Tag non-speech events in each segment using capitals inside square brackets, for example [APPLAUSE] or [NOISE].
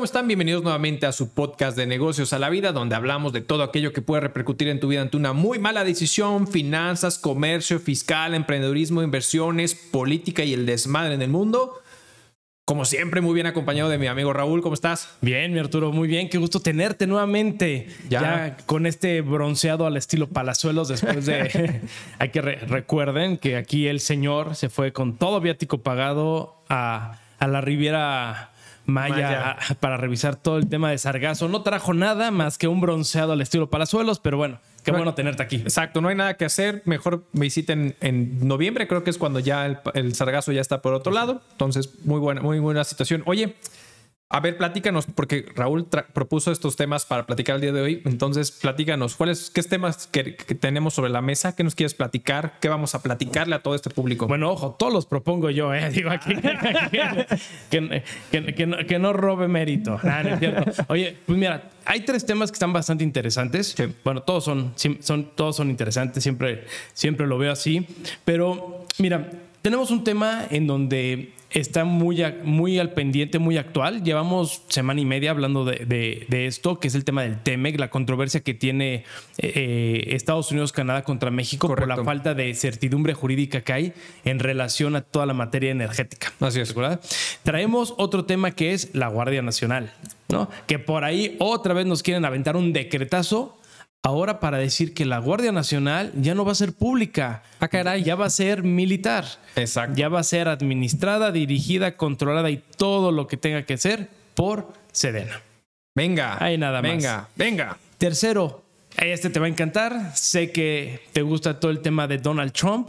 ¿Cómo están? Bienvenidos nuevamente a su podcast de negocios a la vida, donde hablamos de todo aquello que puede repercutir en tu vida ante una muy mala decisión, finanzas, comercio, fiscal, emprendedurismo, inversiones, política y el desmadre en el mundo. Como siempre, muy bien acompañado de mi amigo Raúl. ¿Cómo estás? Bien, mi Arturo, muy bien. Qué gusto tenerte nuevamente. Ya, con este bronceado al estilo Palazuelos después de... [LAUGHS] [LAUGHS] Hay que recuerden que aquí el señor se fue con todo viático pagado a, a la Riviera Maya, para revisar todo el tema de Sargazo. No trajo nada más que un bronceado al estilo Palazuelos, pero bueno, qué bueno tenerte aquí. Exacto, no hay nada que hacer. Mejor visiten en noviembre, creo que es cuando ya el, el Sargazo ya está por otro lado. Entonces, muy buena, muy buena situación. Oye, a ver, platícanos, porque Raúl propuso estos temas para platicar el día de hoy. Entonces, platícanos, ¿cuáles, qué temas que, tenemos sobre la mesa? ¿Qué nos quieres platicar? ¿Qué vamos a platicarle a todo este público? Bueno, ojo, todos los propongo yo, ¿eh? [LAUGHS] Digo aquí que, no, robe mérito. Oye, pues mira, hay tres temas que están bastante interesantes. Bueno, todos son, son, todos son interesantes, siempre, siempre lo veo así. Pero mira, tenemos un tema en donde está muy, muy al pendiente, muy actual. Llevamos semana y media hablando de, esto, que es el tema del TEMEC, la controversia que tiene eh, eh, Estados Unidos, Canadá contra México por la falta de certidumbre jurídica que hay en relación a toda la materia energética. Así es. ¿verdad? Traemos otro tema que es la Guardia Nacional, ¿no? Que por ahí otra vez nos quieren aventar un decretazo ahora para decir que la Guardia Nacional ya no va a ser pública. Ah, caray, ya va a ser militar. Exacto. Ya va a ser administrada, dirigida, controlada y todo lo que tenga que ser por Sedena. Venga. Ahí nada más. Venga, venga. Tercero, este te va a encantar. Sé que te gusta todo el tema de Donald Trump,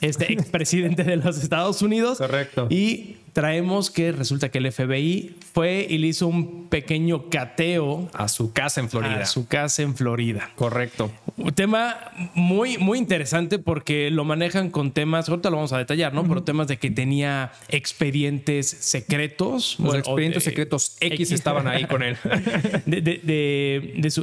este [LAUGHS] expresidente de los Estados Unidos. Correcto. Y traemos que resulta que el FBI fue y le hizo un pequeño cateo a su casa en Florida. A su casa en Florida. Correcto. Un tema muy, muy interesante porque lo manejan con temas, ahorita lo vamos a detallar, ¿no? Pero temas de que tenía expedientes secretos. Los expedientes secretos X, estaban ahí con él. [LAUGHS] de, de,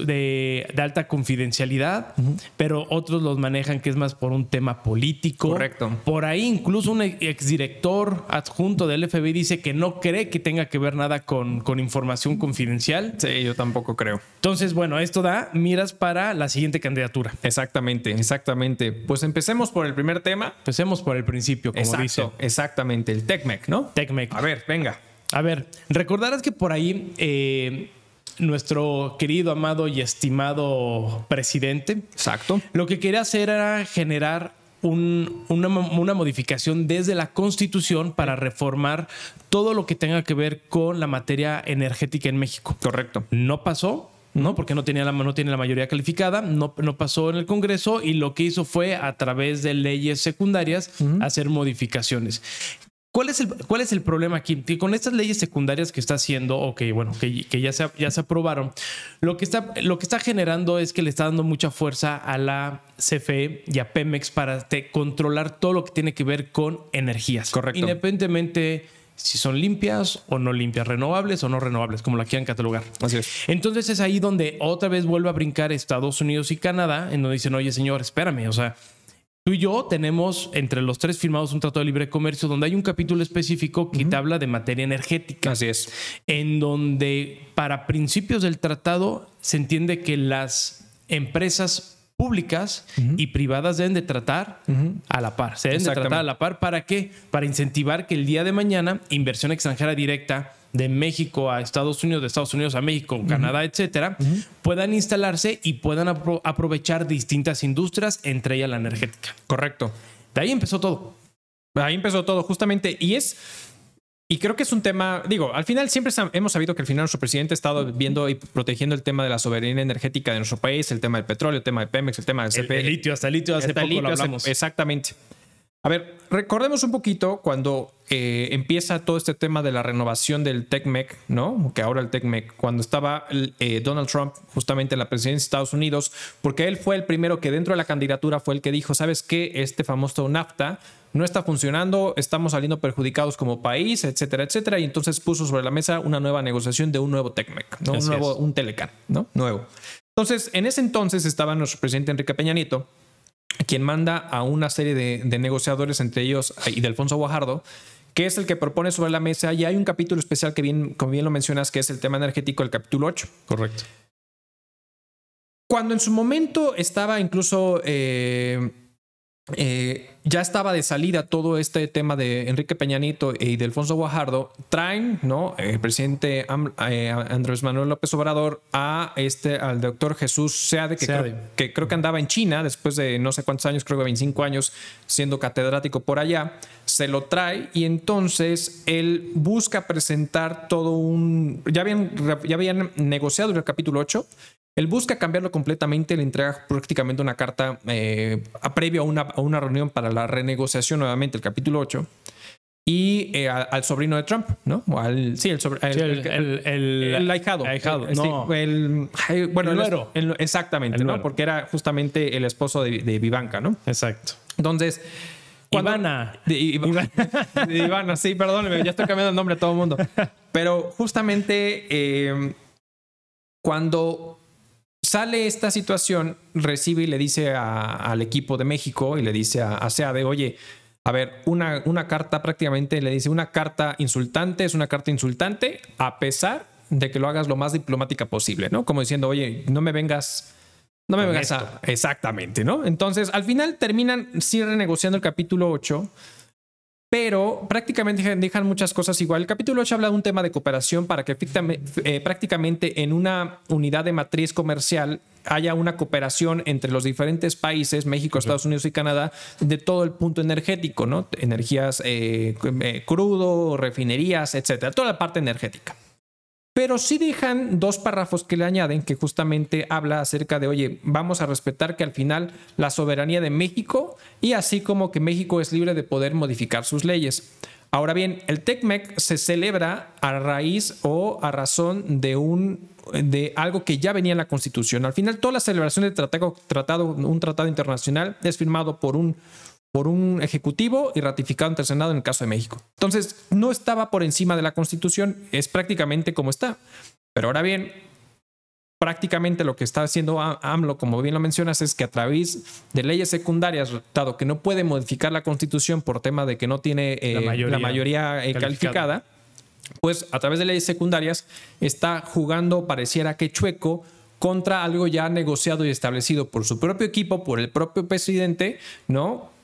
de, alta confidencialidad, pero otros los manejan que es más por un tema político. Correcto. Por ahí incluso un exdirector adjunto de el FBI dice que no cree que tenga que ver nada con, con información confidencial. Sí, yo tampoco creo. Entonces, bueno, esto da miras para la siguiente candidatura. Exactamente, exactamente. Pues empecemos por el primer tema. Empecemos por el principio, como dice. Exactamente, el TECMEC, ¿no? TECMEC. A ver, venga. A ver, recordarás que por ahí eh, nuestro querido, amado y estimado presidente. Exacto. Lo que quería hacer era generar una, modificación desde la Constitución para reformar todo lo que tenga que ver con la materia energética en México. Correcto. No pasó, ¿no? Porque no, tenía la, no tiene la mayoría calificada, no, no, pasó en el Congreso y lo que hizo fue a través de leyes secundarias hacer modificaciones. ¿Cuál es, el, ¿Cuál es el problema aquí? Que con estas leyes secundarias que está haciendo, o que, bueno, que, que, ya, se, ya se aprobaron, lo que, está, lo que está generando es que le está dando mucha fuerza a la CFE y a Pemex para controlar todo lo que tiene que ver con energías. Correcto. Independientemente si son limpias o no limpias, renovables o no renovables, como la quieran catalogar. Así es. Entonces es ahí donde otra vez vuelve a brincar Estados Unidos y Canadá, en donde dicen, oye señor, espérame, o sea, Tú y yo tenemos entre los tres firmados un tratado de libre comercio donde hay un capítulo específico que te habla de materia energética. Así es. En donde para principios del tratado se entiende que las empresas públicas y privadas deben de tratar a la par. Se deben de tratar a la par. ¿Para qué? Para incentivar que el día de mañana inversión extranjera directa de México a Estados Unidos, de Estados Unidos a México, Canadá, etcétera, puedan instalarse y puedan aprovechar distintas industrias, entre ellas la energética. Correcto. De ahí empezó todo. Ahí empezó todo, justamente. Y es. Y creo que es un tema, digo, al final siempre hemos sabido que al final nuestro presidente ha estado viendo y protegiendo el tema de la soberanía energética de nuestro país, el tema del petróleo, el tema de Pemex, el tema del CP. El, litio, hasta el litio hace poco lo hablamos. exactamente. A ver, recordemos un poquito cuando eh, empieza todo este tema de la renovación del TECMEC, ¿no? Que ahora el TECMEC, cuando estaba eh, Donald Trump justamente en la presidencia de Estados Unidos, porque él fue el primero que dentro de la candidatura fue el que dijo, ¿sabes qué? Este famoso NAFTA no está funcionando, estamos saliendo perjudicados como país, etcétera, etcétera, y entonces puso sobre la mesa una nueva negociación de un nuevo TECMEC, ¿no? Un nuevo, un Telecan, ¿no? Nuevo. Entonces, en ese entonces estaba nuestro presidente Enrique Peña Nieto, quien manda a una serie de, negociadores, entre ellos y de Alfonso Guajardo, que es el que propone sobre la mesa. Y hay un capítulo especial que bien, como bien lo mencionas, que es el tema energético, el capítulo 8. Correcto. Cuando en su momento estaba incluso... Eh, eh, ya estaba de salida todo este tema de Enrique Peñanito y de Alfonso Guajardo, traen, ¿no? El presidente eh, Andrés Manuel López Obrador a este, al doctor Jesús Seade, que, Creo, que creo que andaba en China después de no sé cuántos años, creo que 25 años, siendo catedrático por allá, se lo trae y entonces él busca presentar todo un, ya habían, ya habían negociado el capítulo 8 él busca cambiarlo completamente, le entrega prácticamente una carta eh, previo a una, a una, reunión para la renegociación nuevamente, el capítulo 8. Y eh, al, sobrino de Trump, ¿no? al, sí, el, sobre, el, el, el, ahijado. no. el, bueno, el nuero. exactamente, ¿no? Porque era justamente el esposo de, de Vivanka, ¿no? Exacto. Entonces, Ivana. [LAUGHS] De, Ivana, sí, perdóneme, ya estoy cambiando el nombre a todo el mundo. [LAUGHS] Pero justamente eh, cuando sale esta situación, recibe y le dice al equipo de México y le dice a, a SEADE, oye, a ver, una, una carta prácticamente le dice, una carta insultante es una carta insultante a pesar de que lo hagas lo más diplomática posible, ¿no? Como diciendo, oye, no me vengas... No me vengas a... Exactamente, ¿no? Entonces, al final terminan sí renegociando el capítulo 8 pero prácticamente dejan muchas cosas igual. El capítulo 8 habla de un tema de cooperación para que eh, prácticamente en una unidad de matriz comercial haya una cooperación entre los diferentes países, México, Estados Unidos y Canadá, de todo el punto energético, ¿no? Energías eh, eh, crudo, refinerías, etcétera, toda la parte energética. Pero sí dejan dos párrafos que le añaden que justamente habla acerca de, oye, vamos a respetar que al final la soberanía de México y así como que México es libre de poder modificar sus leyes. Ahora bien, el TECMEC se celebra a raíz o a razón de un de algo que ya venía en la Constitución. Al final, toda la celebración del tratado, tratado, un tratado internacional es firmado por un por un ejecutivo y ratificado ante el Senado en el caso de México. Entonces, no estaba por encima de la Constitución, es prácticamente como está. Pero ahora bien, prácticamente lo que está haciendo AMLO, como bien lo mencionas, es que a través de leyes secundarias, dado que no puede modificar la Constitución por tema de que no tiene la eh, mayoría, eh, calificada, pues a través de leyes secundarias está jugando, pareciera que chueco, contra algo ya negociado y establecido por su propio equipo, por el propio presidente, ¿no?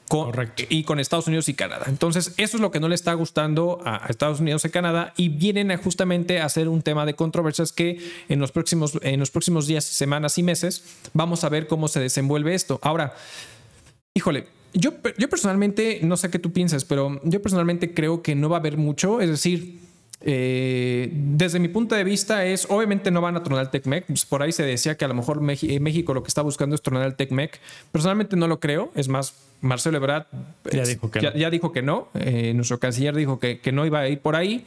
Y con Estados Unidos y Canadá. Entonces, eso es lo que no le está gustando a Estados Unidos y Canadá y vienen justamente a hacer un tema de controversias que en los próximos, en los próximos días, semanas y meses vamos a ver cómo se desenvuelve esto. Ahora, híjole, yo, yo personalmente, no sé qué tú piensas, pero yo personalmente creo que no va a haber mucho, es decir, eh, desde mi punto de vista es, obviamente no van a tronar el TECMEC, pues por ahí se decía que a lo mejor eh, México lo que está buscando es tronar el TECMEC, personalmente no lo creo, es más, Marcelo Ebrard ya dijo que no, ya, dijo que no. Eh, nuestro canciller dijo que, que no iba a ir por ahí.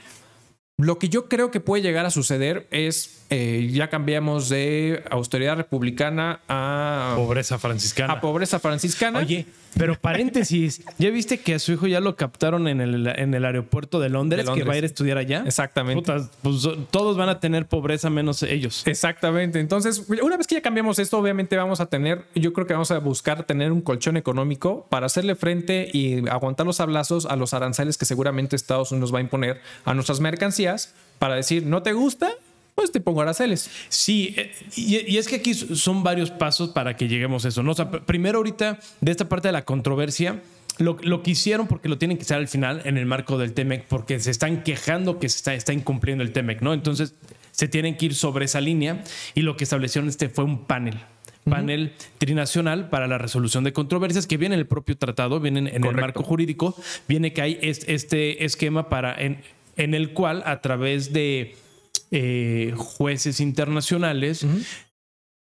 Lo que yo creo que puede llegar a suceder es, eh, ya cambiamos de austeridad republicana a... Pobreza franciscana. A pobreza franciscana. Oye, pero paréntesis, [LAUGHS] ¿ya viste que a su hijo ya lo captaron en el, en el aeropuerto de Londres, que va a ir a estudiar allá? Exactamente. pues todos van a tener pobreza menos ellos. Exactamente. Entonces, una vez que ya cambiamos esto, obviamente vamos a tener, yo creo que vamos a buscar tener un colchón económico para hacerle frente y aguantar los abrazos a los aranceles que seguramente Estados Unidos va a imponer a nuestras mercancías para decir, ¿no te gusta? Pues te pongo aranceles. Sí, eh, y, es que aquí son varios pasos para que lleguemos a eso. ¿no? primero ahorita, de esta parte de la controversia, lo, lo, que hicieron, porque lo tienen que hacer al final en el marco del TEMEC, porque se están quejando que se está, está incumpliendo el TEMEC, ¿no? Entonces, se tienen que ir sobre esa línea y lo que establecieron este fue un panel panel trinacional para la resolución de controversias que viene en el propio tratado, viene en, el marco jurídico, viene que hay este esquema para en, en el cual a través de eh, jueces internacionales,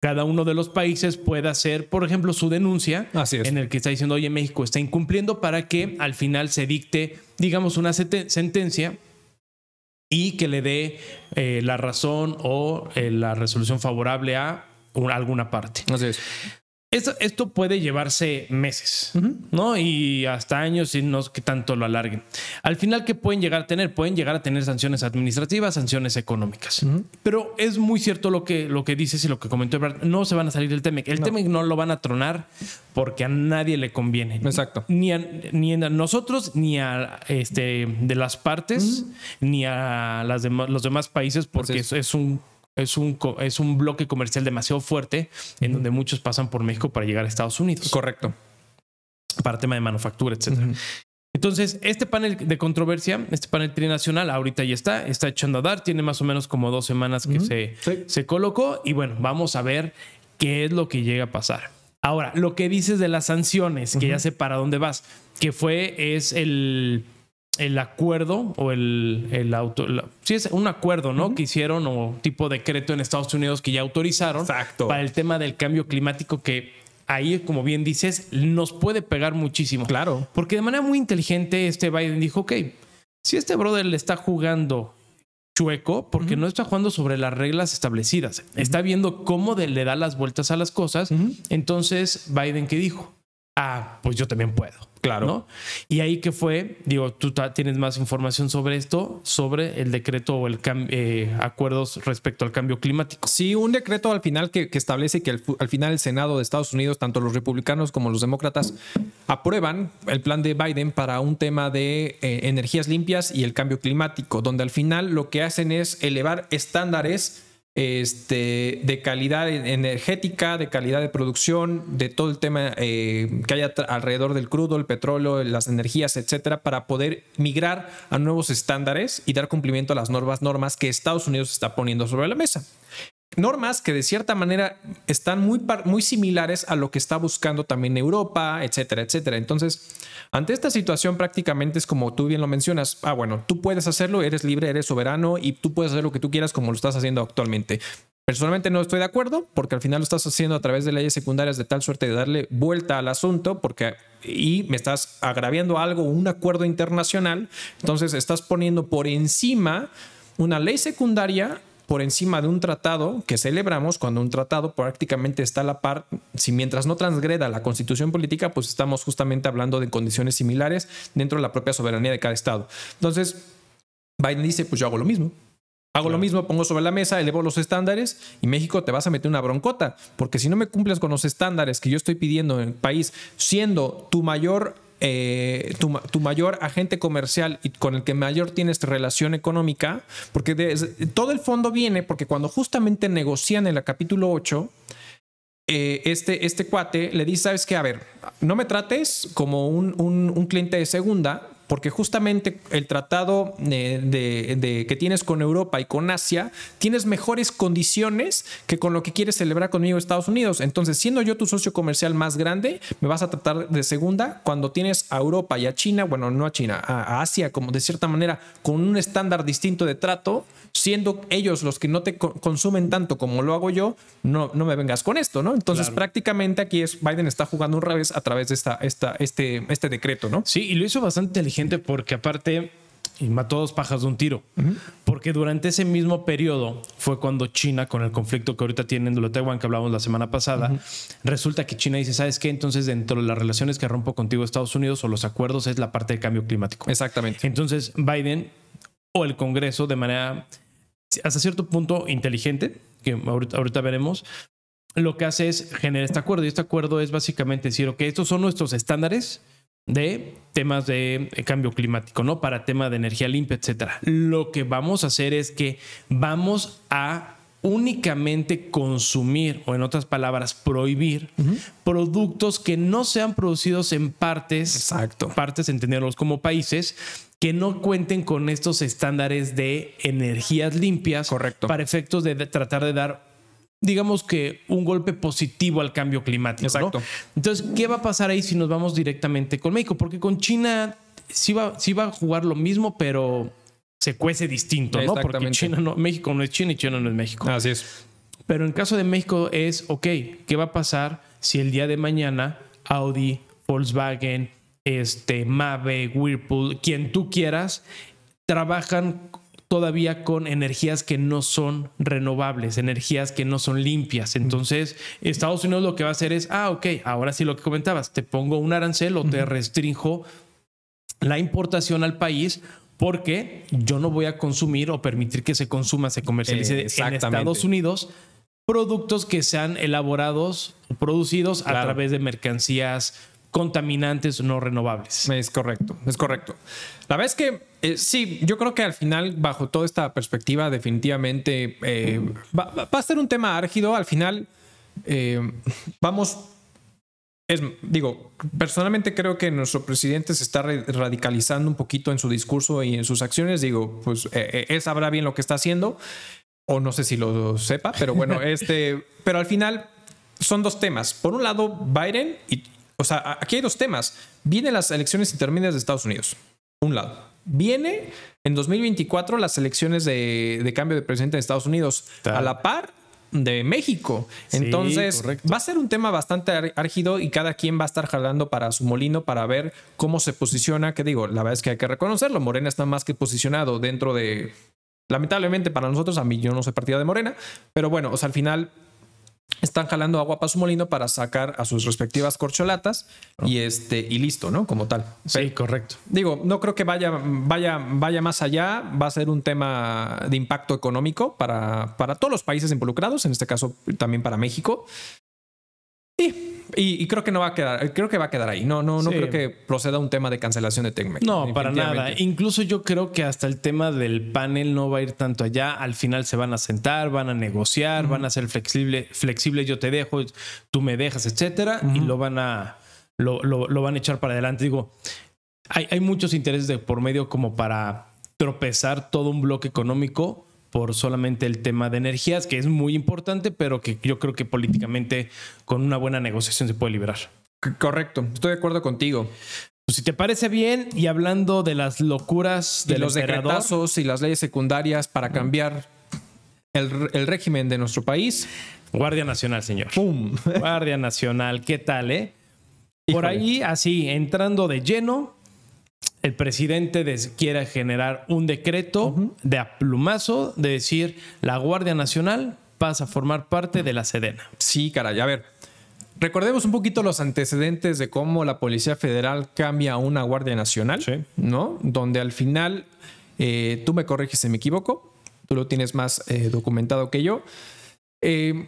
cada uno de los países pueda hacer, por ejemplo, su denuncia en el que está diciendo, oye, México está incumpliendo para que al final se dicte, digamos, una sentencia y que le dé eh, la razón o eh, la resolución favorable a alguna parte. Así es. Esto, esto puede llevarse meses, ¿no? Y hasta años y no que tanto lo alarguen. Al final, ¿qué pueden llegar a tener? Pueden llegar a tener sanciones administrativas, sanciones económicas. Pero es muy cierto lo que, lo que dices y lo que comentó Ebrard. No se van a salir del TEMEC. El TEMEC no lo van a tronar porque a nadie le conviene. Exacto. Ni a, ni a nosotros, ni a este, de las partes, ni a las los demás países, porque es. es un es un, es un bloque comercial demasiado fuerte en donde muchos pasan por México para llegar a Estados Unidos. Correcto. Para tema de manufactura, etcétera. Entonces, este panel de controversia, este panel trinacional, ahorita ya está, está echando a dar, tiene más o menos como dos semanas que se, se colocó y bueno, vamos a ver qué es lo que llega a pasar. Ahora, lo que dices de las sanciones, que ya sé para dónde vas, que fue, es el el acuerdo o el, el auto. sí, es un acuerdo, ¿no? Que hicieron o tipo decreto en Estados Unidos que ya autorizaron para el tema del cambio climático que ahí, como bien dices, nos puede pegar muchísimo. Claro. Porque de manera muy inteligente este Biden dijo, ok, si este brother le está jugando chueco, porque no está jugando sobre las reglas establecidas, está viendo cómo le da las vueltas a las cosas, entonces Biden, ¿qué dijo? Ah, pues yo también puedo. Claro. Y ahí que fue, digo, tú tienes más información sobre esto, sobre el decreto o el eh, acuerdos respecto al cambio climático. Sí, un decreto al final que, establece que al final el Senado de Estados Unidos, tanto los republicanos como los demócratas, aprueban el plan de Biden para un tema de eh, energías limpias y el cambio climático, donde al final lo que hacen es elevar estándares este, de calidad energética, de calidad de producción, de todo el tema eh, que haya alrededor del crudo, el petróleo, las energías, etcétera, para poder migrar a nuevos estándares y dar cumplimiento a las nuevas normas que Estados Unidos está poniendo sobre la mesa normas que de cierta manera están muy, muy similares a lo que está buscando también Europa, etcétera, etcétera. Entonces, ante esta situación prácticamente es como tú bien lo mencionas, ah, bueno, tú puedes hacerlo, eres libre, eres soberano y tú puedes hacer lo que tú quieras como lo estás haciendo actualmente. Personalmente no estoy de acuerdo porque al final lo estás haciendo a través de leyes secundarias de tal suerte de darle vuelta al asunto porque y me estás agraviando algo, un acuerdo internacional, entonces estás poniendo por encima una ley secundaria por encima de un tratado que celebramos, cuando un tratado prácticamente está a la par, si mientras no transgreda la constitución política, pues estamos justamente hablando de condiciones similares dentro de la propia soberanía de cada estado. Entonces, Biden dice, pues yo hago lo mismo. Hago lo mismo, pongo sobre la mesa, elevo los estándares y México te vas a meter una broncota, porque si no me cumples con los estándares que yo estoy pidiendo en el país, siendo tu mayor eh, tu, mayor agente comercial y con el que mayor tienes relación económica, porque todo el fondo viene porque cuando justamente negocian en el capítulo 8, eh, este, este cuate le dice, sabes qué, a ver, no me trates como un, un cliente de segunda, porque justamente el tratado de, que tienes con Europa y con Asia, tienes mejores condiciones que con lo que quieres celebrar conmigo Estados Unidos. Entonces, siendo yo tu socio comercial más grande, me vas a tratar de segunda cuando tienes a Europa y a China, bueno, no a China, a, Asia, como de cierta manera, con un estándar distinto de trato, siendo ellos los que no te consumen tanto como lo hago yo, no, no me vengas con esto, ¿no? Entonces, prácticamente aquí es Biden está jugando un revés a través de esta, esta, este, este decreto, ¿no? Sí, y lo hizo bastante inteligente porque aparte y mató dos pajas de un tiro. Porque durante ese mismo periodo fue cuando China, con el conflicto que ahorita tienen de Taiwán que hablamos la semana pasada, resulta que China dice, ¿sabes qué? Entonces dentro de las relaciones que rompo contigo Estados Unidos o los acuerdos es la parte del cambio climático. Exactamente. Entonces Biden o el Congreso de manera hasta cierto punto inteligente, que ahorita, ahorita veremos, lo que hace es generar este acuerdo. Y este acuerdo es básicamente decir, ok, estos son nuestros estándares de temas de cambio climático, ¿no? Para tema de energía limpia, etcétera. Lo que vamos a hacer es que vamos a únicamente consumir, o en otras palabras, prohibir productos que no sean producidos en partes, Exacto. partes, entenderlos como países, que no cuenten con estos estándares de energías limpias Correcto. para efectos de tratar de dar digamos que un golpe positivo al cambio climático. Exacto. Entonces, ¿qué va a pasar ahí si nos vamos directamente con México? Porque con China sí va, sí va a jugar lo mismo, pero se cuece distinto, ¿no? Porque China no, México no es China y China no es México. Así es. Pero en el caso de México es, ok, ¿qué va a pasar si el día de mañana Audi, Volkswagen, este, Mave, Whirlpool, quien tú quieras, trabajan todavía con energías que no son renovables, energías que no son limpias. Entonces, Estados Unidos lo que va a hacer es, ah, ok, ahora sí lo que comentabas, te pongo un arancel o te restrinjo la importación al país porque yo no voy a consumir o permitir que se consuma, se comercialice en Estados Unidos productos que sean elaborados o producidos a través de mercancías contaminantes no renovables. Es correcto, es correcto. La verdad es que eh, sí, yo creo que al final, bajo toda esta perspectiva, definitivamente eh, va, a ser un tema árgido. Al final, eh, vamos. Es, digo, personalmente creo que nuestro presidente se está radicalizando un poquito en su discurso y en sus acciones. Digo, pues él sabrá bien lo que está haciendo, o no sé si lo sepa, pero bueno, [LAUGHS] este, pero al final son dos temas. Por un lado, Biden y o sea, aquí hay dos temas. Vienen las elecciones intermedias de Estados Unidos. Un lado. Viene en 2024 las elecciones de, cambio de presidente de Estados Unidos. A la par de México. Entonces, va a ser un tema bastante árgido y cada quien va a estar jalando para su molino para ver cómo se posiciona. Que digo, la verdad es que hay que reconocerlo. Morena está más que posicionado dentro de. Lamentablemente para nosotros, a mí yo no soy partida de Morena, pero bueno, o sea, al final están jalando agua para su molino para sacar a sus respectivas corcholatas y este y listo, ¿no? Como tal. Sí, correcto. Digo, no creo que vaya, vaya, vaya más allá. Va a ser un tema de impacto económico para, para todos los países involucrados, en este caso también para México. Y y, creo que no va a quedar, creo que va a quedar ahí. No, no, no creo que proceda un tema de cancelación de TECMEC. No, para nada. Incluso yo creo que hasta el tema del panel no va a ir tanto allá. Al final se van a sentar, van a negociar, van a ser flexible, flexible, yo te dejo, tú me dejas, etcétera, y lo van a lo, lo, van a echar para adelante. Digo, hay, hay muchos intereses de por medio como para tropezar todo un bloque económico por solamente el tema de energías, que es muy importante, pero que yo creo que políticamente con una buena negociación se puede liberar. Correcto, estoy de acuerdo contigo. Pues si te parece bien, y hablando de las locuras de los decretazos y las leyes secundarias para cambiar el, régimen de nuestro país. Guardia Nacional, señor. ¡Pum! Guardia Nacional, ¿qué tal, eh? Por ahí, así, entrando de lleno, el presidente quiera generar un decreto de aplumazo de decir la Guardia Nacional pasa a formar parte de la Sedena. Sí, caray. A ver, recordemos un poquito los antecedentes de cómo la Policía Federal cambia a una Guardia Nacional, ¿no? Donde al final, eh, tú me corriges si me equivoco, tú lo tienes más eh, documentado que yo. Eh,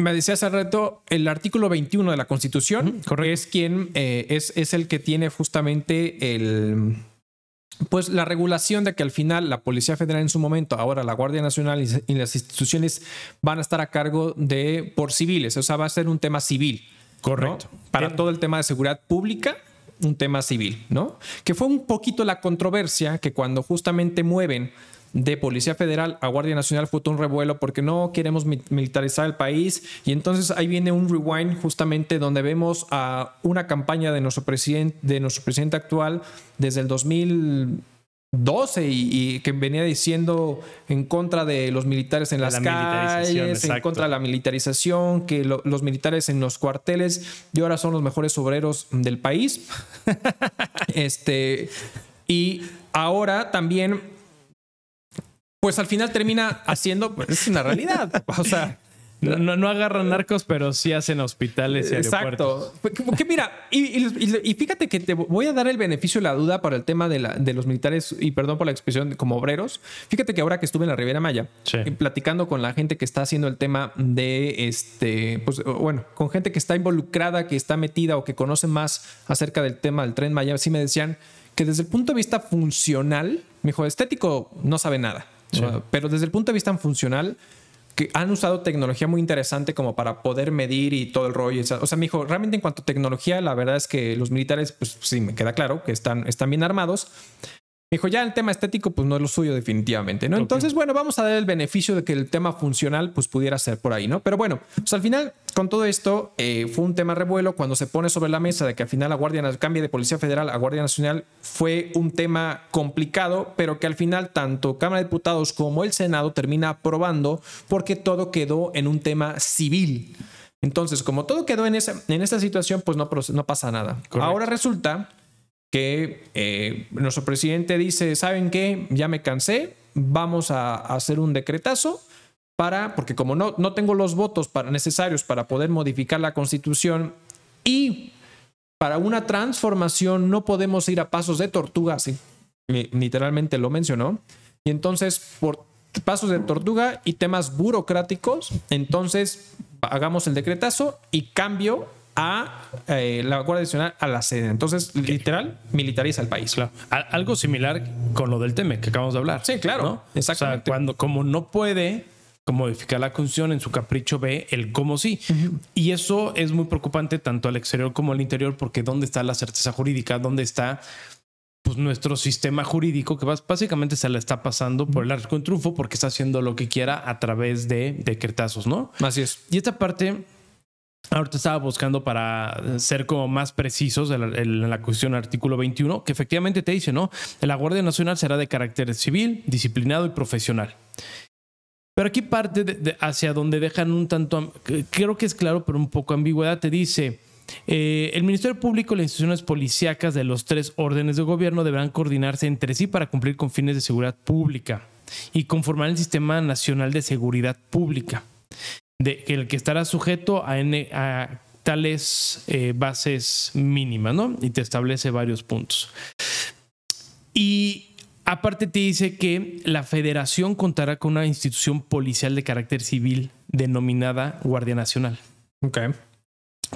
me decía hace rato, el artículo 21 de la Constitución es quien eh, es, es el que tiene justamente el pues la regulación de que al final la Policía Federal en su momento, ahora la Guardia Nacional y, las instituciones van a estar a cargo de por civiles, o sea, va a ser un tema civil. Correcto. Para todo el tema de seguridad pública, un tema civil, ¿no? Que fue un poquito la controversia que cuando justamente mueven de Policía Federal a Guardia Nacional fue todo un revuelo porque no queremos militarizar el país. Y entonces ahí viene un rewind justamente donde vemos a una campaña de nuestro presidente, de nuestro presidente actual desde el 2012 y, que venía diciendo en contra de los militares en las calles, en contra de la militarización, que los militares en los cuarteles y ahora son los mejores obreros del país. [LAUGHS] este, y ahora también pues al final termina haciendo, pues es una realidad. O sea, no, agarran narcos, pero sí hacen hospitales y Exacto. Que mira, y, fíjate que te voy a dar el beneficio de la duda para el tema de, la, de los militares, y perdón por la expresión, como obreros. Fíjate que ahora que estuve en la Riviera Maya, eh, platicando con la gente que está haciendo el tema de este, pues bueno, con gente que está involucrada, que está metida o que conoce más acerca del tema del tren Maya, sí me decían que desde el punto de vista funcional, mi hijo estético no sabe nada pero desde el punto de vista funcional, que han usado tecnología muy interesante como para poder medir y todo el rollo. O sea, me dijo, realmente en cuanto a tecnología, la verdad es que los militares, pues sí, me queda claro que están, están bien armados, dijo, ya el tema estético, pues no es lo suyo definitivamente, ¿no? Entonces, bueno, vamos a dar el beneficio de que el tema funcional, pues pudiera ser por ahí, ¿no? Pero bueno, pues al final, con todo esto, eh, fue un tema revuelo cuando se pone sobre la mesa de que al final la Guardia cambie de Policía Federal a Guardia Nacional, fue un tema complicado, pero que al final tanto Cámara de Diputados como el Senado termina aprobando porque todo quedó en un tema civil. Entonces, como todo quedó en esa, en esta situación, pues no, no pasa nada. Ahora resulta que eh, nuestro presidente dice, ¿saben qué? Ya me cansé, vamos a hacer un decretazo para, porque como no, no tengo los votos para, necesarios para poder modificar la constitución y para una transformación no podemos ir a pasos de tortuga, así literalmente lo mencionó, y entonces por pasos de tortuga y temas burocráticos, entonces hagamos el decretazo y cambio a eh, la Guardia Nacional a la sede. Entonces, literal, militariza el país. Claro. Algo similar con lo del TEME que acabamos de hablar. Sí, claro. Exactamente. O sea, cuando, como no puede modificar la constitución en su capricho ve el cómo sí. Y eso es muy preocupante tanto al exterior como al interior porque ¿dónde está la certeza jurídica? ¿Dónde está pues, nuestro sistema jurídico que básicamente se le está pasando por el arco en trufo porque está haciendo lo que quiera a través de decretazos, ¿no? Así es. Y esta parte Ahorita estaba buscando para ser como más precisos en la, cuestión artículo 21, que efectivamente te dice, ¿no? La Guardia Nacional será de carácter civil, disciplinado y profesional. Pero aquí parte hacia donde dejan un tanto, creo que es claro, pero un poco ambigüedad, te dice, eh, el Ministerio Público y las instituciones policíacas de los tres órdenes de gobierno deberán coordinarse entre sí para cumplir con fines de seguridad pública y conformar el Sistema Nacional de Seguridad Pública de el que estará sujeto a, a tales eh, bases mínimas, ¿no? Y te establece varios puntos. Y aparte te dice que la federación contará con una institución policial de carácter civil denominada Guardia Nacional. Okay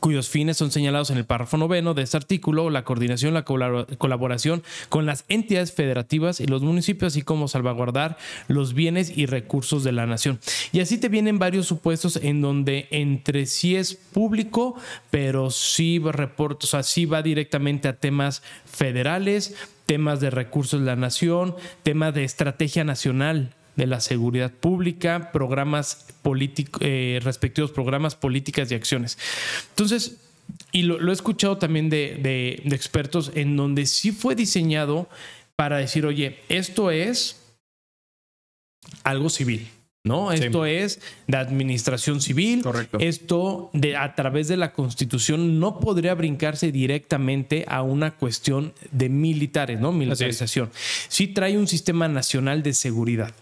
cuyos fines son señalados en el párrafo noveno de este artículo, la coordinación, la colaboración con las entidades federativas y los municipios, así como salvaguardar los bienes y recursos de la nación. Y así te vienen varios supuestos en donde entre sí es público, pero sí reporta, o va directamente a temas federales, temas de recursos de la nación, temas de estrategia nacional de la seguridad pública, programas políticos, eh, respectivos programas, políticas y acciones. Entonces, y lo, he escuchado también de, de, expertos en donde sí fue diseñado para decir, oye, esto es algo civil. ¿No? Esto es de administración civil. Correcto. Esto de, a través de la constitución no podría brincarse directamente a una cuestión de militares, ¿no? Militarización. Sí trae un sistema nacional de seguridad,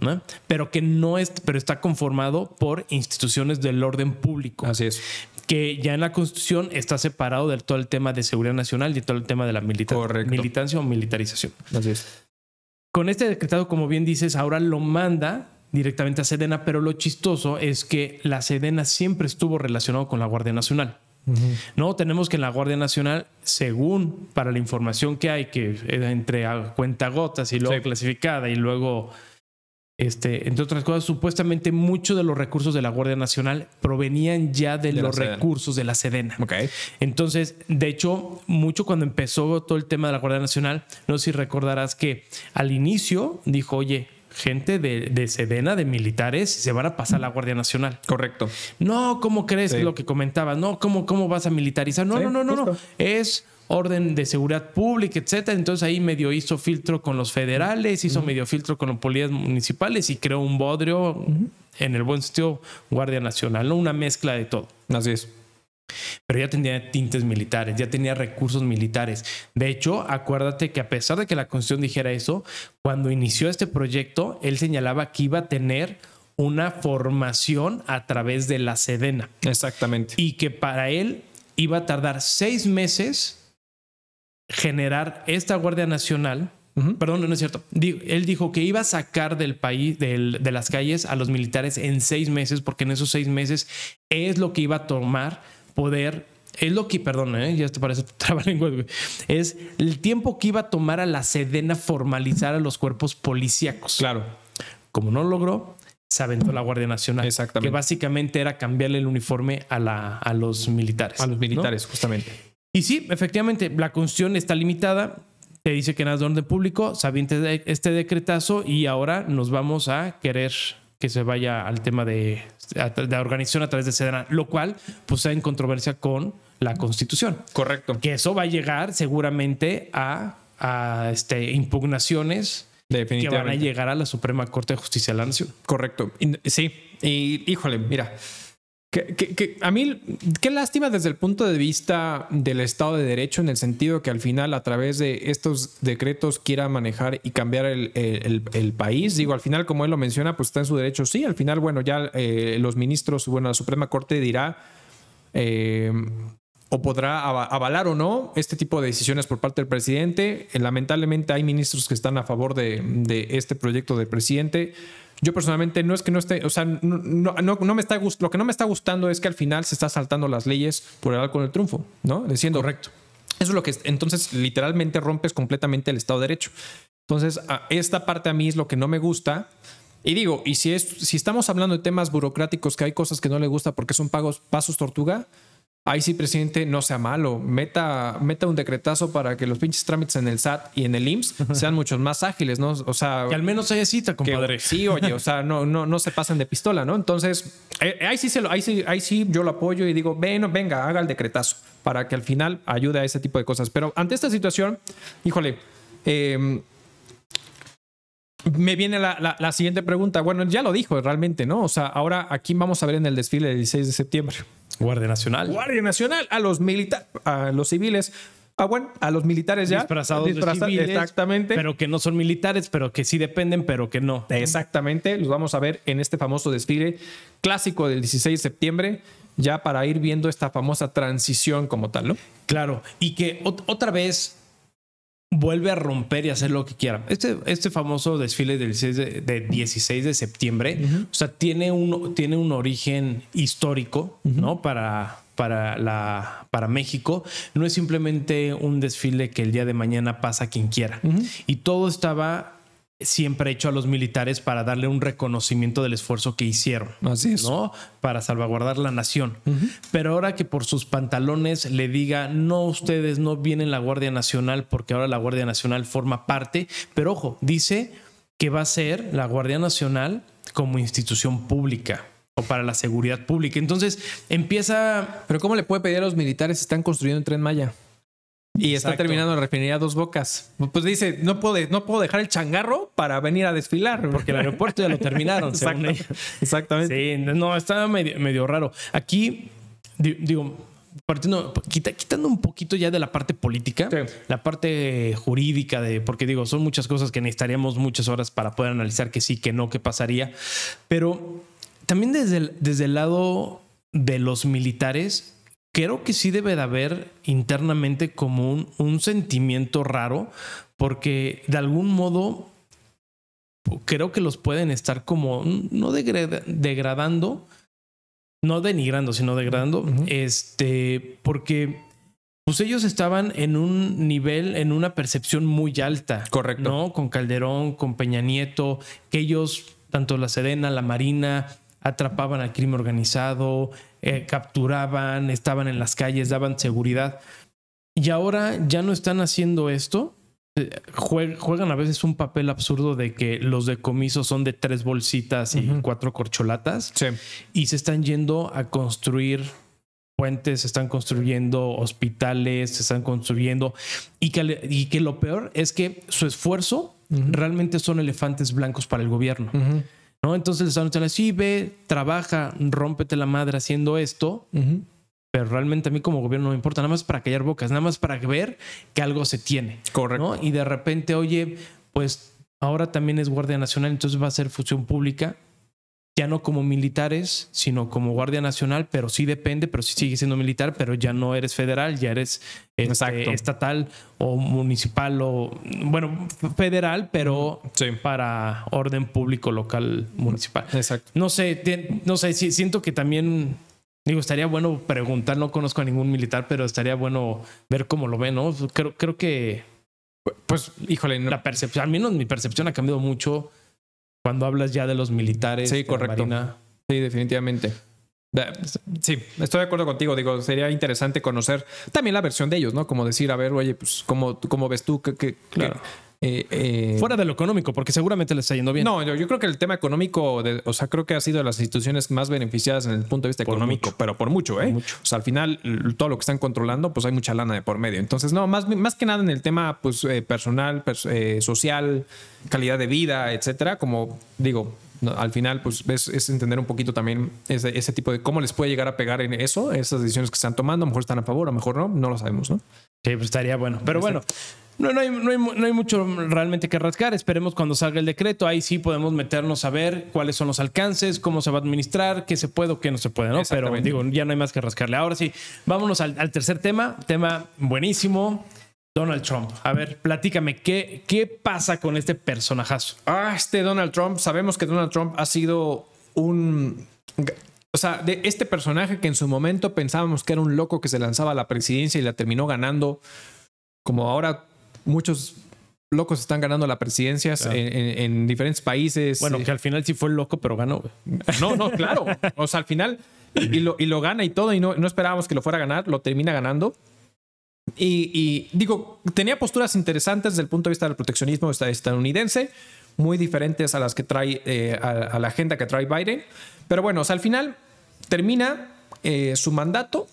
¿no? Pero que no es, pero está conformado por instituciones del orden público. Así es que ya en la Constitución está separado de todo el tema de seguridad nacional y todo el tema de la militancia o militarización. Así es. Con este decretado, como bien dices, ahora lo manda directamente a Sedena, pero lo chistoso es que la Sedena siempre estuvo relacionado con la Guardia Nacional. No, tenemos que en la Guardia Nacional, según para la información que hay, que entre cuentagotas y luego clasificada y luego, este, entre otras cosas, supuestamente muchos de los recursos de la Guardia Nacional provenían ya de, los recursos de la Sedena. Okay. Entonces, de hecho, mucho cuando empezó todo el tema de la Guardia Nacional, no sé si recordarás que al inicio dijo, oye, gente de, Sedena, de militares, se van a pasar a la Guardia Nacional. Correcto. No, ¿cómo crees lo que comentabas? No, ¿cómo, cómo vas a militarizar? No, no, no, no, no. Es orden de seguridad pública, etcétera. Entonces ahí medio hizo filtro con los federales, hizo medio filtro con los policías municipales y creó un bodrio, en el buen sentido, Guardia Nacional, ¿no? Una mezcla de todo. Así es. Pero ya tenía tintes militares, ya tenía recursos militares. De hecho, acuérdate que a pesar de que la Constitución dijera eso, cuando inició este proyecto, él señalaba que iba a tener una formación a través de la Sedena. Exactamente. Y que para él iba a tardar seis meses generar esta Guardia Nacional. Perdón, no es cierto. Él dijo que iba a sacar del país, de las calles a los militares en seis meses, porque en esos seis meses es lo que iba a tomar poder es lo que, perdón, ¿eh? ya te parece [LAUGHS] trabalengua, es el tiempo que iba a tomar a la Sedena formalizar a los cuerpos policíacos. Claro. Como no logró, se aventó la Guardia Nacional. Exactamente. Que básicamente era cambiarle el uniforme a, la, a los militares. A los militares, justamente. Y sí, efectivamente, la constitución está limitada. Te dice que nada de orden público, se este decretazo y ahora nos vamos a querer que se vaya al tema de, de organización a través de Sedena, lo cual pues está en controversia con la Constitución. Correcto. Que eso va a llegar seguramente a, a este, impugnaciones que van a llegar a la Suprema Corte de Justicia de la Nación. Correcto. Sí. Y híjole, mira, A mí, qué lástima desde el punto de vista del Estado de Derecho, en el sentido que al final, a través de estos decretos, quiera manejar y cambiar el, país. Digo, al final, como él lo menciona, pues está en su derecho. Sí, al final, bueno, ya eh, los ministros, bueno, la Suprema Corte dirá eh, o podrá avalar o no este tipo de decisiones por parte del presidente. Lamentablemente, hay ministros que están a favor de, de este proyecto del presidente. Yo personalmente no es que no esté, o sea, no, no, me está lo que no me está gustando es que al final se está saltando las leyes por el con el triunfo, ¿no? Diciendo. Correcto. Eso es lo que entonces literalmente rompes completamente el Estado de Derecho. Entonces, esta parte a mí es lo que no me gusta. Y digo, y si, es, si estamos hablando de temas burocráticos, que hay cosas que no le gusta porque son pagos, pasos tortuga, ahí sí, presidente, no sea malo. Meta, meta un decretazo para que los pinches trámites en el SAT y en el IMSS [LAUGHS] sean muchos más ágiles, ¿no? O sea. Que al menos haya cita, compadre. sí, oye, o sea, no, no, no se pasen de pistola, ¿no? Entonces, eh, ahí, sí se lo, ahí, sí, ahí sí yo lo apoyo y digo, ven, venga, haga el decretazo para que al final ayude a ese tipo de cosas. Pero ante esta situación, híjole, eh, me viene la, la, siguiente pregunta. Bueno, ya lo dijo realmente, ¿no? O sea, ahora aquí vamos a ver en el desfile del 16 de septiembre. Guardia Nacional. Guardia Nacional, a los militares, a los civiles. Ah, bueno, a los militares ya. Disfrazados, civiles, Exactamente. Pero que no son militares, pero que sí dependen, pero que no. Exactamente. Los vamos a ver en este famoso desfile clásico del 16 de septiembre, ya para ir viendo esta famosa transición como tal, ¿no? Claro. Y que otra vez vuelve a romper y hacer lo que quiera. Este, este famoso desfile del 16 de, septiembre, o sea, tiene un, tiene un origen histórico, ¿no? Para, para, la, para México. No es simplemente un desfile que el día de mañana pasa quien quiera. Y todo estaba siempre hecho a los militares para darle un reconocimiento del esfuerzo que hicieron. Así es. ¿no? Para salvaguardar la nación. Pero ahora que por sus pantalones le diga, no, ustedes no vienen la Guardia Nacional porque ahora la Guardia Nacional forma parte, pero ojo, dice que va a ser la Guardia Nacional como institución pública o para la seguridad pública. Entonces empieza... Pero ¿cómo le puede pedir a los militares si están construyendo un tren Maya? Y está terminando la refinería Dos Bocas. Pues dice, no puedo, no puedo dejar el changarro para venir a desfilar. [LAUGHS] Porque el aeropuerto ya lo terminaron. exactamente. Sí, no, estaba medio, raro. Aquí, digo, partiendo, quitando un poquito ya de la parte política, la parte jurídica de, porque digo, son muchas cosas que necesitaríamos muchas horas para poder analizar que sí, que no, qué pasaría. Pero también desde desde el lado de los militares, creo que sí debe de haber internamente como un, sentimiento raro, porque de algún modo creo que los pueden estar como no degradando, no denigrando, sino degradando, este, porque pues ellos estaban en un nivel, en una percepción muy alta. Correcto. ¿No? Con Calderón, con Peña Nieto, que ellos, tanto la Sedena, la Marina, atrapaban al crimen organizado, eh, capturaban, estaban en las calles, daban seguridad. Y ahora ya no están haciendo esto. Eh, juegan a veces un papel absurdo de que los decomisos son de tres bolsitas y cuatro corcholatas. Y se están yendo a construir puentes, se están construyendo hospitales, se están construyendo. Y que, y que lo peor es que su esfuerzo realmente son elefantes blancos para el gobierno. ¿No? Entonces les diciendo, sí, ve, trabaja, rómpete la madre haciendo esto. Pero realmente a mí como gobierno no me importa, nada más para callar bocas, nada más para ver que algo se tiene. Correcto. Y de repente, oye, pues ahora también es Guardia Nacional, entonces va a ser función pública ya no como militares, sino como Guardia Nacional, pero sí depende, pero sí sigue siendo militar, pero ya no eres federal, ya eres este, estatal o municipal o, bueno, federal, pero para orden público local municipal. Exacto. No sé, no sé, siento que también Digo, estaría bueno preguntar, no conozco a ningún militar, pero estaría bueno ver cómo lo ven, ¿no? Creo, creo que. Pues, híjole, la percepción, al menos mi percepción ha cambiado mucho cuando hablas ya de los militares. Sí, correcto. Sí, definitivamente. Sí, estoy de acuerdo contigo. Digo, sería interesante conocer también la versión de ellos, ¿no? Como decir, a ver, oye, pues, ¿cómo, cómo ves tú? que claro. Eh, eh, Fuera de lo económico, porque seguramente les está yendo bien. No, yo, creo que el tema económico, o sea, creo que ha sido de las instituciones más beneficiadas en el punto de vista económico, pero por mucho, ¿eh? Mucho. O sea, al final, todo lo que están controlando, pues hay mucha lana de por medio. Entonces, no, más, más que nada en el tema, pues, eh, personal, social, calidad de vida, etcétera, como digo, al final, pues es, entender un poquito también ese, ese, tipo de cómo les puede llegar a pegar en eso, esas decisiones que están tomando. A lo mejor están a favor, a lo mejor no, no lo sabemos, ¿no? Sí, pues estaría bueno. Pero bueno, no, no, hay, no, hay, no, hay, mucho realmente que rascar. Esperemos cuando salga el decreto. Ahí sí podemos meternos a ver cuáles son los alcances, cómo se va a administrar, qué se puede o qué no se puede, ¿no? Pero digo, ya no hay más que rascarle. Ahora sí, vámonos al, al tercer tema. Tema buenísimo. Donald Trump. A ver, platícame, ¿qué, ¿qué pasa con este personajazo? Ah, este Donald Trump, sabemos que Donald Trump ha sido un... O sea, de este personaje que en su momento pensábamos que era un loco que se lanzaba a la presidencia y la terminó ganando, como ahora muchos locos están ganando la presidencia en, diferentes países. Bueno, que al final sí fue loco, pero ganó. No, no, claro. O sea, al final y lo, y lo gana y todo, y no, no esperábamos que lo fuera a ganar, lo termina ganando. Y, digo, tenía posturas interesantes desde el punto de vista del proteccionismo estadounidense, muy diferentes a las que trae, eh, a, la agenda que trae Biden. Pero bueno, al final termina eh, su mandato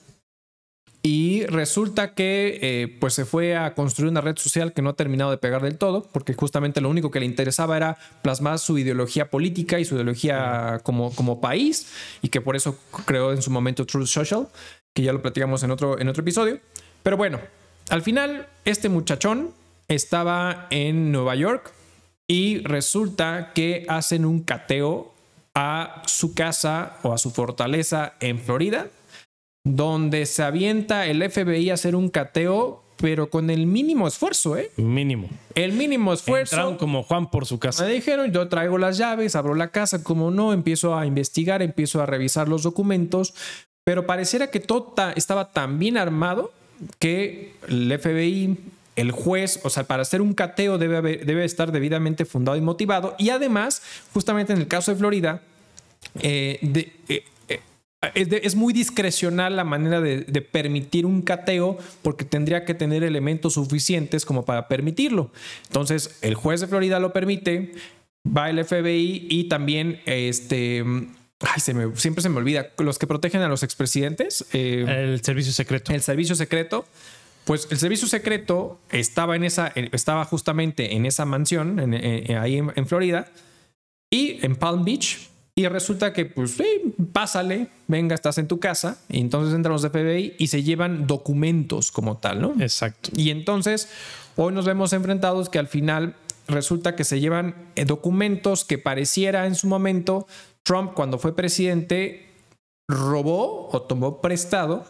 y resulta que eh, pues se fue a construir una red social que no ha terminado de pegar del todo, porque justamente lo único que le interesaba era plasmar su ideología política y su ideología como, como país, y que por eso creó en su momento Truth Social, que ya lo platicamos en otro, en otro episodio. Pero bueno, al final este muchachón estaba en Nueva York y resulta que hacen un cateo a su casa o a su fortaleza en Florida, donde se avienta el FBI a hacer un cateo, pero con el mínimo esfuerzo, ¿eh? Mínimo. El mínimo esfuerzo. Entraron como Juan por su casa. Me dijeron, yo traigo las llaves, abro la casa, como no, empiezo a investigar, empiezo a revisar los documentos, pero pareciera que todo estaba tan bien armado que el FBI, el juez, o sea, para hacer un cateo debe, debe estar debidamente fundado y motivado. Y además, justamente en el caso de Florida, eh, eh, eh, es, muy discrecional la manera de, permitir un cateo porque tendría que tener elementos suficientes como para permitirlo. Entonces, el juez de Florida lo permite, va el FBI y también este Ay, se me, siempre se me olvida. Los que protegen a los expresidentes. Eh, el servicio secreto. El servicio secreto. Pues el servicio secreto estaba en esa, estaba justamente en esa mansión, ahí en, Florida, y en Palm Beach. Y resulta que, pues, pásale, venga, estás en tu casa. Y entonces entran los de FBI y se llevan documentos como tal, ¿no? Exacto. Y entonces, hoy nos vemos enfrentados que al final resulta que se llevan eh, documentos que pareciera en su momento Trump cuando fue presidente robó o tomó prestado,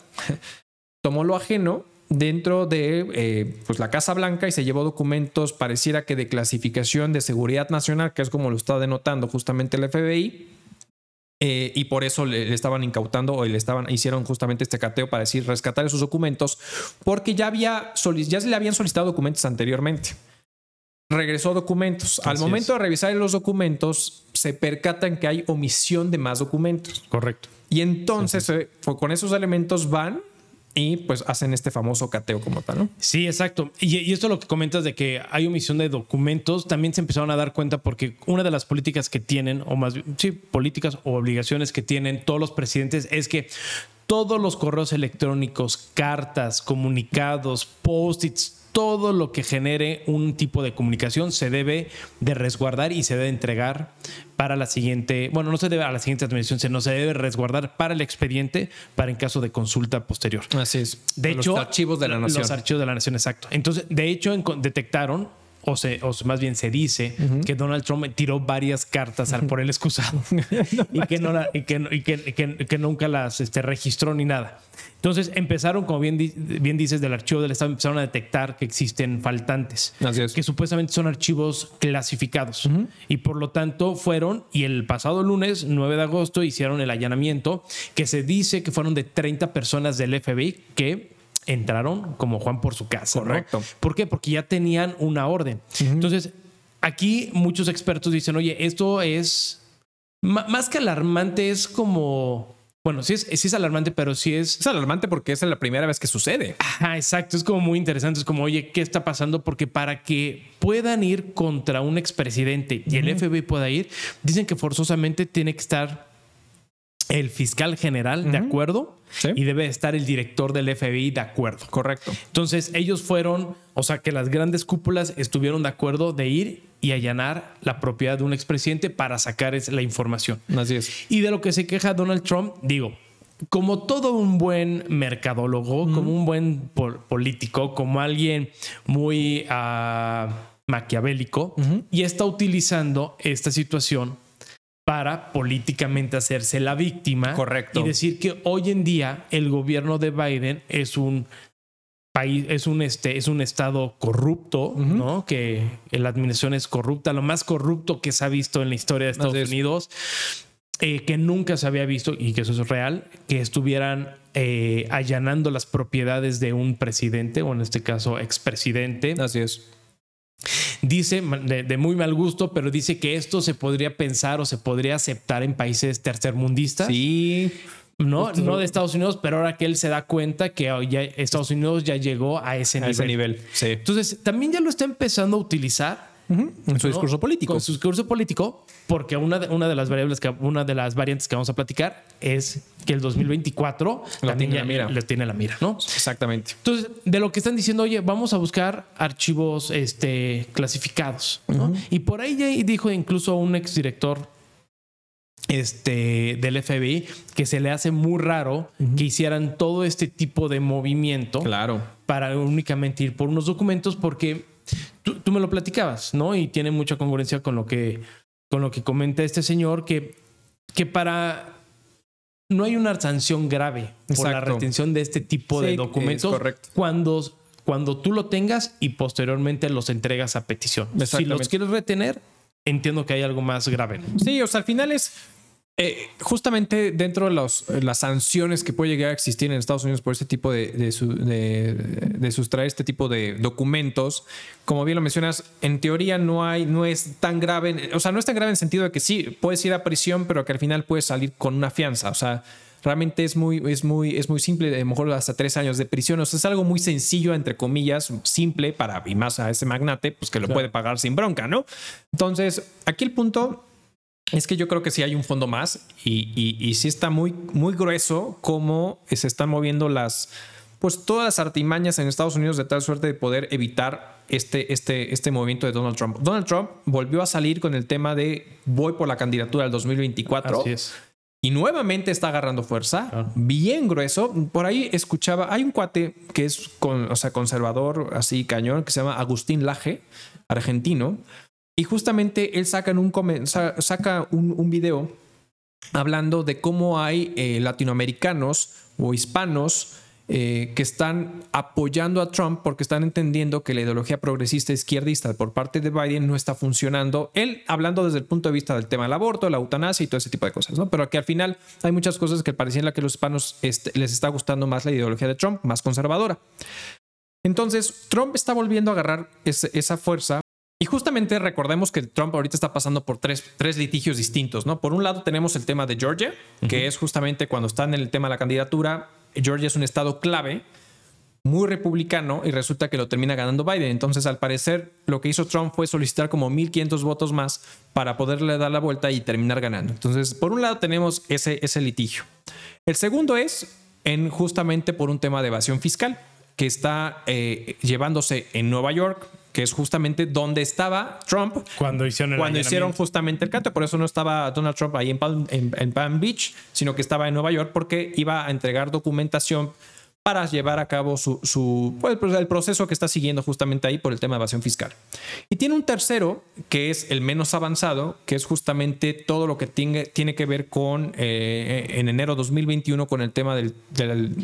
[LAUGHS] tomó lo ajeno dentro de eh, pues la Casa Blanca y se llevó documentos, pareciera que de clasificación de seguridad nacional, que es como lo está denotando justamente el FBI. Eh, y por eso le, estaban incautando o le estaban, hicieron justamente este cateo para decir rescatar esos documentos, porque ya, había, ya le habían solicitado documentos anteriormente regresó documentos. Al momento de revisar los documentos, se percatan que hay omisión de más documentos. Correcto. Y entonces, eh, con esos elementos van y pues hacen este famoso cateo como tal, ¿no? Sí, exacto. Y, y, esto lo que comentas de que hay omisión de documentos, también se empezaron a dar cuenta porque una de las políticas que tienen, o más bien, sí, políticas o obligaciones que tienen todos los presidentes es que todos los correos electrónicos, cartas, comunicados, post-its, todo lo que genere un tipo de comunicación se debe de resguardar y se debe entregar para la siguiente, bueno, no se debe a la siguiente administración, sino se debe resguardar para el expediente para en caso de consulta posterior. Así es. De hecho, los archivos de la nación. Los archivos de la nación, exacto. Entonces, de hecho, detectaron o, se, o más bien se dice que Donald Trump tiró varias cartas al por el excusado. [LAUGHS] [LAUGHS] Y, que no y, que, y que, que, nunca las este, registró ni nada. Entonces empezaron, como bien, bien dices, del archivo del Estado, empezaron a detectar que existen faltantes, que supuestamente son archivos clasificados. Y por lo tanto fueron, y el pasado lunes, 9 de agosto, hicieron el allanamiento, que se dice que fueron de 30 personas del FBI que entraron como Juan por su casa. Correcto. ¿Por qué? Porque ya tenían una orden. Entonces, aquí muchos expertos dicen, oye, esto es más que alarmante, es como... Bueno, sí es, sí es alarmante, pero sí es... Es alarmante porque es la primera vez que sucede. Ajá, exacto. Es como muy interesante. Es como, oye, ¿qué está pasando? Porque para que puedan ir contra un expresidente y el FBI pueda ir, dicen que forzosamente tiene que estar el fiscal general de acuerdo y debe estar el director del FBI de acuerdo. Correcto. Entonces ellos fueron, o sea que las grandes cúpulas estuvieron de acuerdo de ir y allanar la propiedad de un expresidente para sacar la información. Así es. Y de lo que se queja Donald Trump, digo, como todo un buen mercadólogo, como un buen político, como alguien muy ah, maquiavélico, y está utilizando esta situación para políticamente hacerse la víctima. Correcto. Y decir que hoy en día el gobierno de Biden es un país, es un, este, es un estado corrupto, ¿no? Que la administración es corrupta, lo más corrupto que se ha visto en la historia de Estados Unidos. Eh, que nunca se había visto, y que eso es real, que estuvieran eh, allanando las propiedades de un presidente, o en este caso expresidente. Así es Dice, de, muy mal gusto, pero dice que esto se podría pensar o se podría aceptar en países tercermundistas. Sí. No, no de Estados Unidos, pero ahora que él se da cuenta que ya Estados Unidos ya llegó a ese nivel. Ese nivel sí. Entonces, también ya lo está empezando a utilizar en su discurso político. Con su discurso político, porque una de, una de las variables que una de las variantes que vamos a platicar es que el 2024 la tiene la mira. Le tiene la mira, ¿no? Exactamente. Entonces, de lo que están diciendo, oye, vamos a buscar archivos este, clasificados. Y por ahí ya dijo incluso un exdirector este, del FBI que se le hace muy raro que hicieran todo este tipo de movimiento. Claro. Para únicamente ir por unos documentos, porque Tú, me lo platicabas, ¿no? Y tiene mucha congruencia con lo que, con lo que comenta este señor, que, que para... No hay una sanción grave por la retención de este tipo de documentos cuando, cuando tú lo tengas y posteriormente los entregas a petición. Si los quieres retener, entiendo que hay algo más grave. Sí, o sea, al final es eh, justamente dentro de las sanciones que puede llegar a existir en Estados Unidos por este tipo de, de, sustraer este tipo de documentos, como bien lo mencionas, en teoría no hay, no es tan grave, o sea, no es tan grave en el sentido de que sí, puedes ir a prisión, pero que al final puedes salir con una fianza, o sea, realmente es muy, es muy, es muy simple, a lo mejor hasta tres años de prisión. O sea, es algo muy sencillo, entre comillas, simple para, y más a ese magnate, pues que lo puede pagar sin bronca, ¿no? Entonces, aquí el punto es que yo creo que sí hay un fondo más y, y, sí está muy, muy grueso cómo se están moviendo las, pues todas las artimañas en Estados Unidos de tal suerte de poder evitar este, este, este movimiento de Donald Trump. Donald Trump volvió a salir con el tema de voy por la candidatura del 2024. Así es. Y nuevamente está agarrando fuerza, bien grueso. Por ahí escuchaba, hay un cuate que es con, o sea, conservador, así cañón, que se llama Agustín Laje, argentino, y justamente él saca un, saca un, video hablando de cómo hay eh, latinoamericanos o hispanos eh, que están apoyando a Trump porque están entendiendo que la ideología progresista izquierdista por parte de Biden no está funcionando. Él hablando desde el punto de vista del tema del aborto, la eutanasia y todo ese tipo de cosas. Pero que al final hay muchas cosas que parecían que los hispanos les está gustando más la ideología de Trump, más conservadora. Entonces, Trump está volviendo a agarrar esa fuerza y justamente recordemos que Trump ahorita está pasando por tres, tres, litigios distintos, ¿no? Por un lado tenemos el tema de Georgia, que es justamente cuando está en el tema de la candidatura, Georgia es un estado clave, muy republicano, y resulta que lo termina ganando Biden. Entonces, al parecer, lo que hizo Trump fue solicitar como 1.500 votos más para poderle dar la vuelta y terminar ganando. Entonces, por un lado tenemos ese, ese litigio. El segundo es en justamente por un tema de evasión fiscal que está eh, llevándose en Nueva York que es justamente donde estaba Trump cuando hicieron, cuando hicieron justamente el canto. Por eso no estaba Donald Trump ahí en Palm, en Palm Beach, sino que estaba en Nueva York porque iba a entregar documentación para llevar a cabo su, su pues, pues, el proceso que está siguiendo justamente ahí por el tema de evasión fiscal. Y tiene un tercero, que es el menos avanzado, que es justamente todo lo que tiene, tiene que ver con, eh, en enero 2021, con el tema de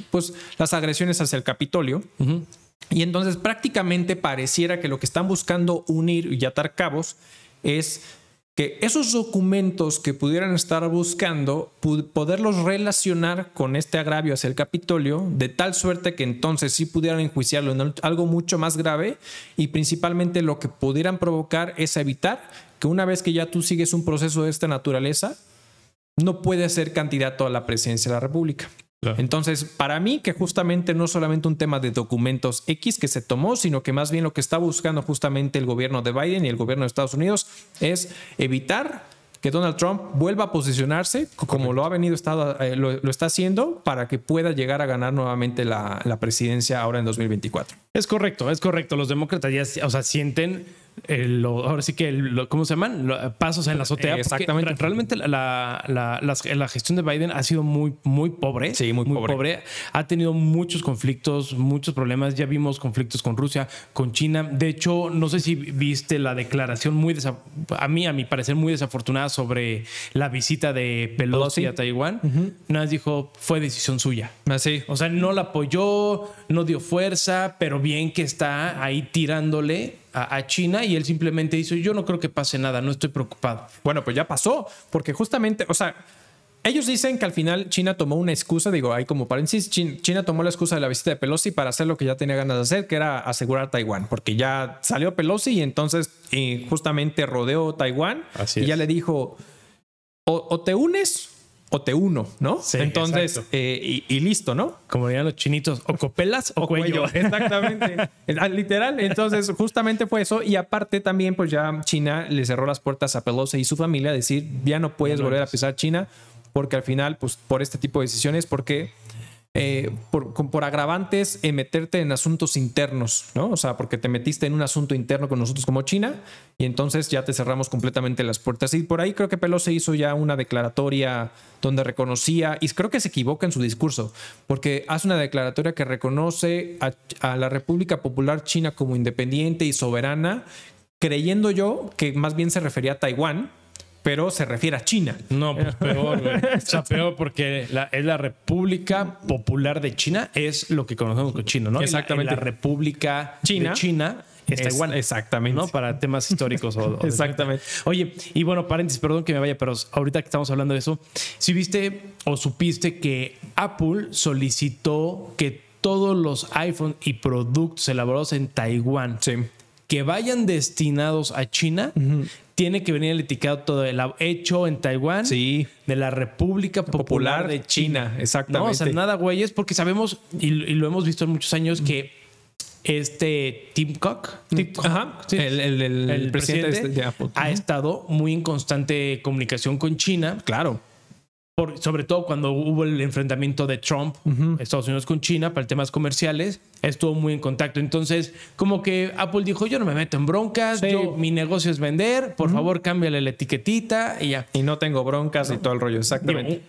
pues, las agresiones hacia el Capitolio. Y entonces prácticamente pareciera que lo que están buscando unir y atar cabos es que esos documentos que pudieran estar buscando, poderlos relacionar con este agravio hacia el Capitolio, de tal suerte que entonces sí pudieran enjuiciarlo en algo mucho más grave y principalmente lo que pudieran provocar es evitar que una vez que ya tú sigues un proceso de esta naturaleza, no puedes ser candidato a la presidencia de la República. Entonces, para mí, que justamente no solamente un tema de documentos X que se tomó, sino que más bien lo que está buscando justamente el gobierno de Biden y el gobierno de Estados Unidos es evitar que Donald Trump vuelva a posicionarse como lo ha venido estado, eh, lo, está haciendo para que pueda llegar a ganar nuevamente la, la presidencia ahora en 2024. Es correcto, es correcto. Los demócratas ya, o sea, sienten ahora sí que, ¿cómo se llaman? pasos en la azotea. Exactamente. Realmente la, la, gestión de Biden ha sido muy, muy pobre. Sí, muy, pobre. Ha tenido muchos conflictos, muchos problemas. Ya vimos conflictos con Rusia, con China. De hecho, no sé si viste la declaración muy, a mí, a mi parecer, muy desafortunada sobre la visita de Pelosi, a Taiwán. Nada más dijo, fue decisión suya. Así. Ah, o sea, no la apoyó, no dio fuerza, pero bien que está ahí tirándole a, China y él simplemente dice, yo no creo que pase nada, no estoy preocupado. Bueno, pues ya pasó, porque justamente, o sea, ellos dicen que al final China tomó una excusa, digo, hay como paréntesis, China, tomó la excusa de la visita de Pelosi para hacer lo que ya tenía ganas de hacer, que era asegurar Taiwán, porque ya salió Pelosi y entonces justamente rodeó Taiwán y ya le dijo, o te unes o te uno, ¿no? Sí, Entonces, eh, y, listo, ¿no? Como dirían los chinitos, o copelas o, cuello. [LAUGHS] Exactamente. [LAUGHS] Ah, literal. Entonces, justamente fue eso. Y aparte también, pues ya China le cerró las puertas a Pelosi y su familia, decir, ya no puedes volver a pisar China, porque al final, pues por este tipo de decisiones, porque eh, por, por, agravantes en meterte en asuntos internos, ¿no? O sea, porque te metiste en un asunto interno con nosotros como China y entonces ya te cerramos completamente las puertas. Y por ahí creo que Pelosi hizo ya una declaratoria donde reconocía, y creo que se equivoca en su discurso, porque hace una declaratoria que reconoce a la República Popular China como independiente y soberana, creyendo yo que más bien se refería a Taiwán, pero se refiere a China. No, pues peor, güey. O sea, peor porque la, es la República Popular de China, es lo que conocemos como China, ¿no? Exactamente. La, República China. de China es Taiwán. Exactamente. ¿no? Para temas históricos. O, [LAUGHS] exactamente. Oye, y bueno, paréntesis, perdón que me vaya, pero ahorita que estamos hablando de eso, si viste o supiste que Apple solicitó que todos los iPhone y productos elaborados en Taiwán que vayan destinados a China tiene que venir el etiquetado todo el hecho en Taiwán sí. de la República Popular, de China. Exactamente. No, o sea, nada, güeyes, porque sabemos y, lo hemos visto en muchos años que este Tim Cook, el, presidente, de Apple, ha estado muy en constante comunicación con China. Claro sobre todo cuando hubo el enfrentamiento de Trump, Estados Unidos con China, para temas comerciales, estuvo muy en contacto. Entonces, como que Apple dijo, yo no me meto en broncas, mi negocio es vender, por favor cámbiale la etiquetita y ya. Y no tengo broncas y todo el rollo, exactamente.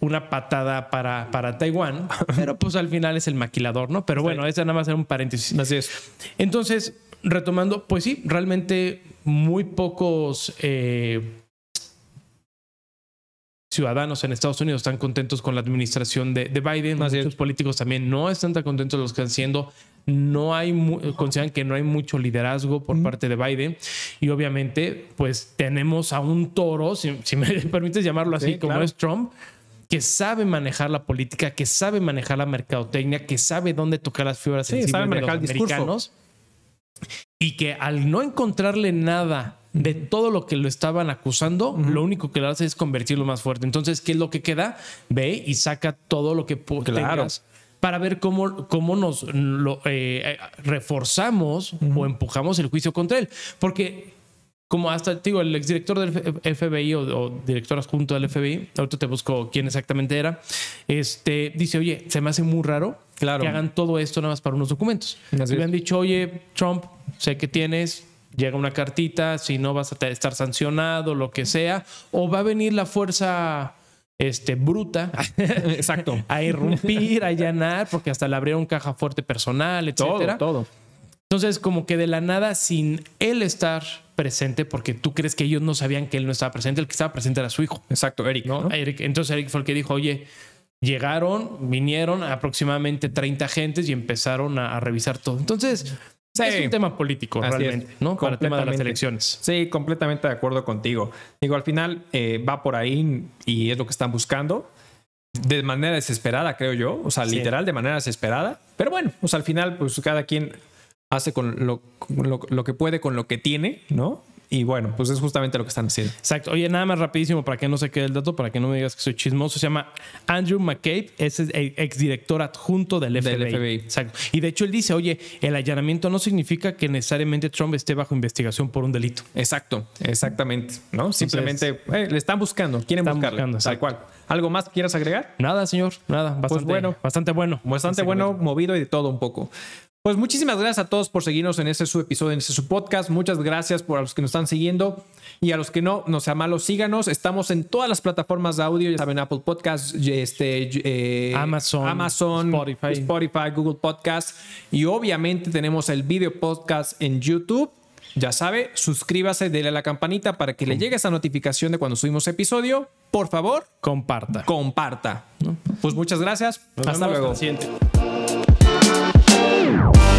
una patada para, para Taiwán, [LAUGHS] pero pues al final es el maquilador, ¿no? Pero bueno, esa nada más era un paréntesis. Así es. Entonces, retomando, pues sí, realmente muy pocos... Eh, ciudadanos en Estados Unidos están contentos con la administración de, Biden. Muchos políticos también no están tan contentos los que están siendo. No hay, consideran que no hay mucho liderazgo por parte de Biden. Y obviamente, pues tenemos a un toro, si, me [LAUGHS] permites llamarlo así, como es Trump, que sabe manejar la política, que sabe manejar la mercadotecnia, que sabe dónde tocar las fibras sensibles de los americanos. Y que al no encontrarle nada de todo lo que lo estaban acusando, lo único que le hace es convertirlo más fuerte. Entonces, ¿qué es lo que queda? Ve y saca todo lo que claro. para ver cómo, cómo nos lo, eh, reforzamos o empujamos el juicio contra él. Porque como hasta, digo, el exdirector del FBI o, director adjunto del FBI, ahorita te busco quién exactamente era, este, dice, oye, se me hace muy raro que hagan todo esto nada más para unos documentos. Me habían dicho, oye, Trump, sé que tienes llega una cartita, si no vas a estar sancionado, lo que sea, o va a venir la fuerza este, bruta [LAUGHS] Exacto. a irrumpir, a allanar, porque hasta le abrieron caja fuerte personal, etcétera. Todo, todo. Entonces, como que de la nada, sin él estar presente, porque tú crees que ellos no sabían que él no estaba presente, el que estaba presente era su hijo. Exacto, Eric. ¿no? Eric. Entonces, Eric fue el que dijo, oye, llegaron, vinieron aproximadamente 30 agentes y empezaron a revisar todo. Entonces, es un tema político realmente, ¿no? Para el tema de las elecciones. Sí, completamente de acuerdo contigo. Digo, al final eh, va por ahí y es lo que están buscando. De manera desesperada, creo yo. O sea, literal, de manera desesperada. Pero bueno, pues al final, pues cada quien hace con lo, lo, que puede con lo que tiene, ¿no? Y bueno, pues es justamente lo que están haciendo. Exacto. Oye, nada más rapidísimo para que no se quede el dato, para que no me digas que soy chismoso. Se llama Andrew McCabe, es el exdirector adjunto del FBI. Exacto. Y de hecho él dice, oye, el allanamiento no significa que necesariamente Trump esté bajo investigación por un delito. Exacto, exactamente. ¿No? Simplemente eh, le están buscando, quieren buscarlo. tal cual. ¿Algo más quieras agregar? Nada, señor, nada. Pues bastante bueno. Bastante bueno. Bastante bueno, movido y de todo un poco. Pues muchísimas gracias a todos por seguirnos en este su episodio, en este su podcast. Muchas gracias por a los que nos están siguiendo y a los que no, no sea malo, síganos. Estamos en todas las plataformas de audio, ya saben, Apple Podcasts, este, eh, Amazon, Amazon Spotify. Spotify, Google Podcasts y obviamente tenemos el video podcast en YouTube. Ya sabe, suscríbase, dele a la campanita para que le llegue esa notificación de cuando subimos episodio. Por favor, comparta. Comparta. Pues muchas gracias. Hasta luego. Bye.